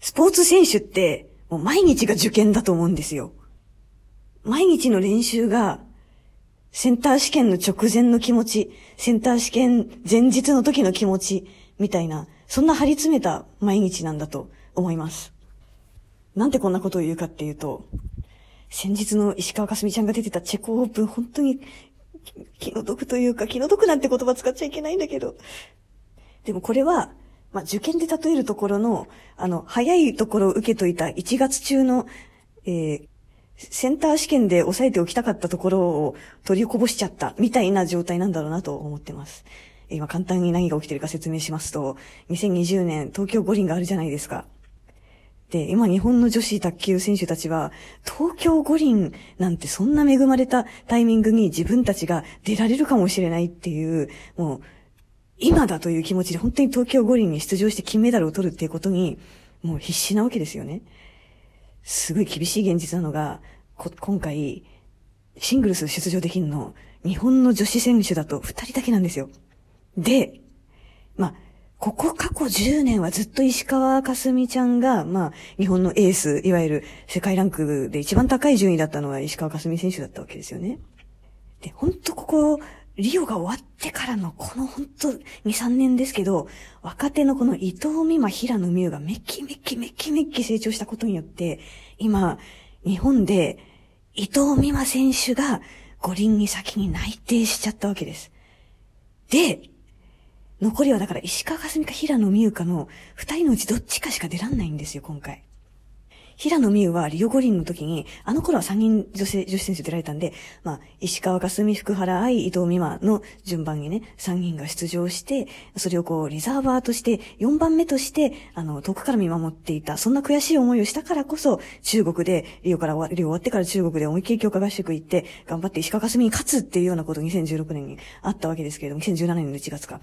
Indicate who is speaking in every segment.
Speaker 1: スポーツ選手って、もう毎日が受験だと思うんですよ。毎日の練習が、センター試験の直前の気持ち、センター試験前日の時の気持ち、みたいな、そんな張り詰めた毎日なんだと思います。なんでこんなことを言うかっていうと、先日の石川かすみちゃんが出てたチェコオープン、本当に気の毒というか、気の毒なんて言葉使っちゃいけないんだけど。でもこれは、まあ、受験で例えるところの、あの、早いところを受けといた1月中の、えー、センター試験で抑えておきたかったところを取りこぼしちゃったみたいな状態なんだろうなと思ってます。今簡単に何が起きてるか説明しますと、2020年東京五輪があるじゃないですか。で、今日本の女子卓球選手たちは、東京五輪なんてそんな恵まれたタイミングに自分たちが出られるかもしれないっていう、もう、今だという気持ちで本当に東京五輪に出場して金メダルを取るっていうことに、もう必死なわけですよね。すごい厳しい現実なのが、こ今回、シングルス出場できるの、日本の女子選手だと二人だけなんですよ。で、まあ、ここ過去10年はずっと石川かすみちゃんが、まあ、日本のエース、いわゆる世界ランクで一番高い順位だったのは石川かすみ選手だったわけですよね。で、ほんとここ、リオが終わってからのこのほんと2、3年ですけど、若手のこの伊藤美誠、平野美宇がめきめきめきめき成長したことによって、今、日本で伊藤美誠選手が五輪に先に内定しちゃったわけです。で、残りはだから石川佳純か平野美宇かの二人のうちどっちかしか出らんないんですよ、今回。平野美宇はリオ五輪の時に、あの頃は3人女性、女子選手出られたんで、まあ、石川佳純、福原愛、伊藤美誠の順番にね、3人が出場して、それをこう、リザーバーとして、4番目として、あの、遠くから見守っていた、そんな悔しい思いをしたからこそ、中国で、リオから終わ、リオ終わってから中国で思いっきり強化合宿行って、頑張って石川佳純に勝つっていうようなこと2016年にあったわけですけれども、2017年の1月か。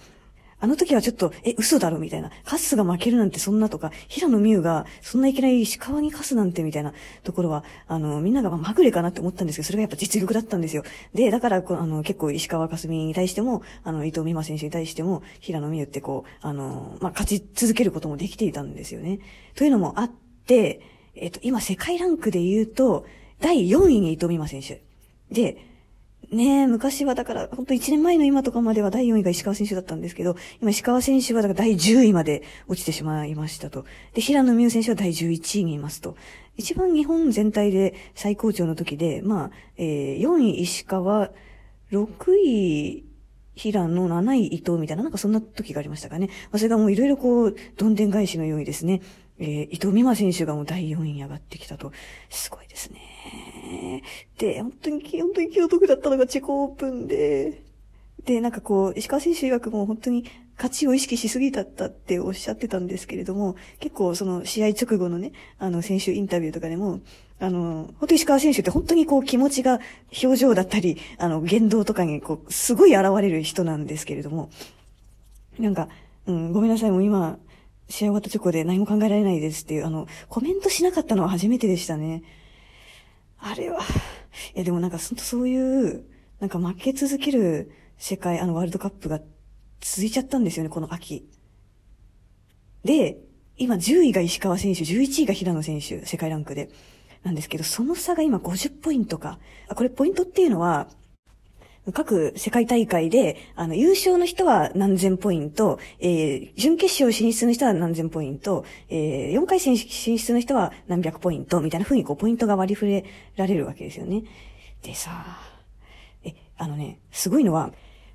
Speaker 1: あの時はちょっと、え、嘘だろみたいな。カスが負けるなんてそんなとか、平野美宇がそんないきなり石川にカスなんてみたいなところは、あの、みんながまぐれかなって思ったんですけど、それがやっぱ実力だったんですよ。で、だから、あの、結構石川かすみに対しても、あの、伊藤美誠選手に対しても、平野美宇ってこう、あの、まあ、勝ち続けることもできていたんですよね。というのもあって、えっと、今世界ランクで言うと、第4位に伊藤美誠選手。で、ねえ、昔はだから、本当1年前の今とかまでは第4位が石川選手だったんですけど、今石川選手はだから第10位まで落ちてしまいましたと。で、平野美宇選手は第11位にいますと。一番日本全体で最高潮の時で、まあ、えー、4位石川、6位平野、7位伊藤みたいな、なんかそんな時がありましたかね。まあ、それがもういろいろこう、どんでん返しのようにですね、えー、伊藤美誠選手がもう第4位に上がってきたと。すごいですね。で、本当に、本当に気の毒だったのがチェコオープンで、で、なんかこう、石川選手曰くも本当に勝ちを意識しすぎだったっておっしゃってたんですけれども、結構その試合直後のね、あの選手インタビューとかでも、あの、本当石川選手って本当にこう気持ちが表情だったり、あの言動とかにこう、すごい現れる人なんですけれども、なんか、うん、ごめんなさい、もう今、試合終わった直後で何も考えられないですっていう、あの、コメントしなかったのは初めてでしたね。あれは、いやでもなんかそういう、なんか負け続ける世界、あのワールドカップが続いちゃったんですよね、この秋。で、今10位が石川選手、11位が平野選手、世界ランクで。なんですけど、その差が今50ポイントか。あ、これポイントっていうのは、各世界大会で、あの、優勝の人は何千ポイント、えー、準決勝進出の人は何千ポイント、えー、4回戦進出の人は何百ポイント、みたいな風にこう、ポイントが割り振れられるわけですよね。でさ、え、あのね、すごいのは、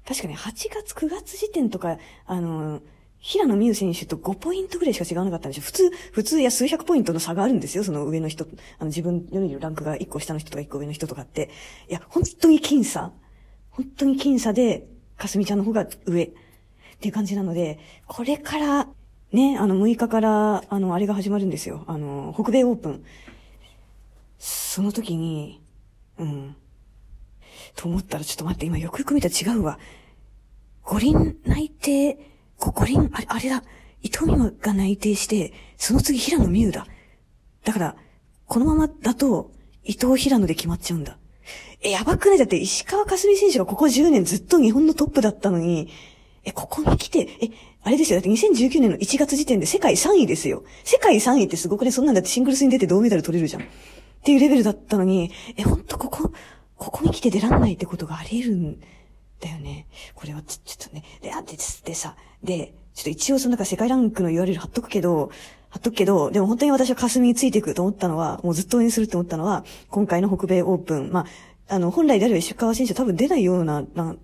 Speaker 1: 確かね、8月、9月時点とか、あの、平野美宇選手と5ポイントぐらいしか違わなかったんですよ。普通、普通や数百ポイントの差があるんですよ。その上の人、あの自分よりランクが1個下の人とか1個上の人とかって。いや、本当に僅差。本当に僅差で、かすみちゃんの方が上。っていう感じなので、これから、ね、あの、6日から、あの、あれが始まるんですよ。あの、北米オープン。その時に、うん。と思ったら、ちょっと待って、今よくよく見たら違うわ。五輪内定、五輪、あれ、あれだ。伊藤美誠が内定して、その次平野美宇だ。だから、このままだと、伊藤平野で決まっちゃうんだ。え、やばくない？だって石川佳純選手がここ10年ずっと日本のトップだったのに、え、ここに来て、え、あれですよ。だって2019年の1月時点で世界3位ですよ。世界3位ってすごくね、そんなんだってシングルスに出て銅メダル取れるじゃん。っていうレベルだったのに、え、ほんとここ、ここに来て出らんないってことがあり得るんだよね。これはちょっとね、で、あ、で、でさ、で、ちょっと一応そのなんか世界ランクの URL 貼っとくけど、貼っとくけど、でも本当に私は霞についていくと思ったのは、もうずっと応援するって思ったのは、今回の北米オープン、まあ、あの、本来であれば石川選手多分出ないような、な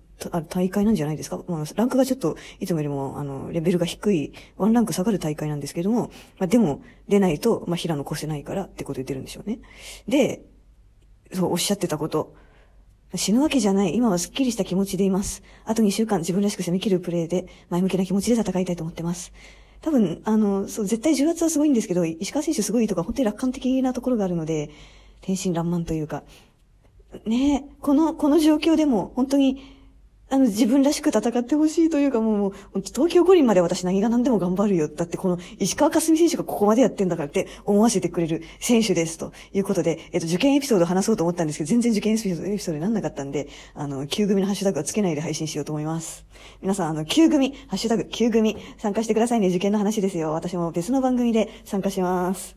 Speaker 1: 大会なんじゃないですか？まあ、ランクがちょっと、いつもよりも、あの、レベルが低い、ワンランク下がる大会なんですけども、まあ、でも、出ないと、まあ、平野越せないからってこと言ってるんでしょうね。で、そう、おっしゃってたこと。死ぬわけじゃない。今はスッキリした気持ちでいます。あと2週間自分らしく攻め切るプレーで、前向きな気持ちで戦いたいと思ってます。多分、あの、そう、絶対重圧はすごいんですけど、石川選手すごいとか、本当に楽観的なところがあるので、天真爛漫というか、ねこの、この状況でも、本当に、あの、自分らしく戦ってほしいというか、もう、東京五輪まで私何が何でも頑張るよ。だってこの石川佳純選手がここまでやってんだからって思わせてくれる選手です。ということで、えっと、受験エピソード話そうと思ったんですけど、全然受験エピソードになんなかったんで、あの、旧組のハッシュタグはつけないで配信しようと思います。皆さん、あの、旧組、ハッシュタグ、旧組、参加してくださいね。受験の話ですよ。私も別の番組で参加します。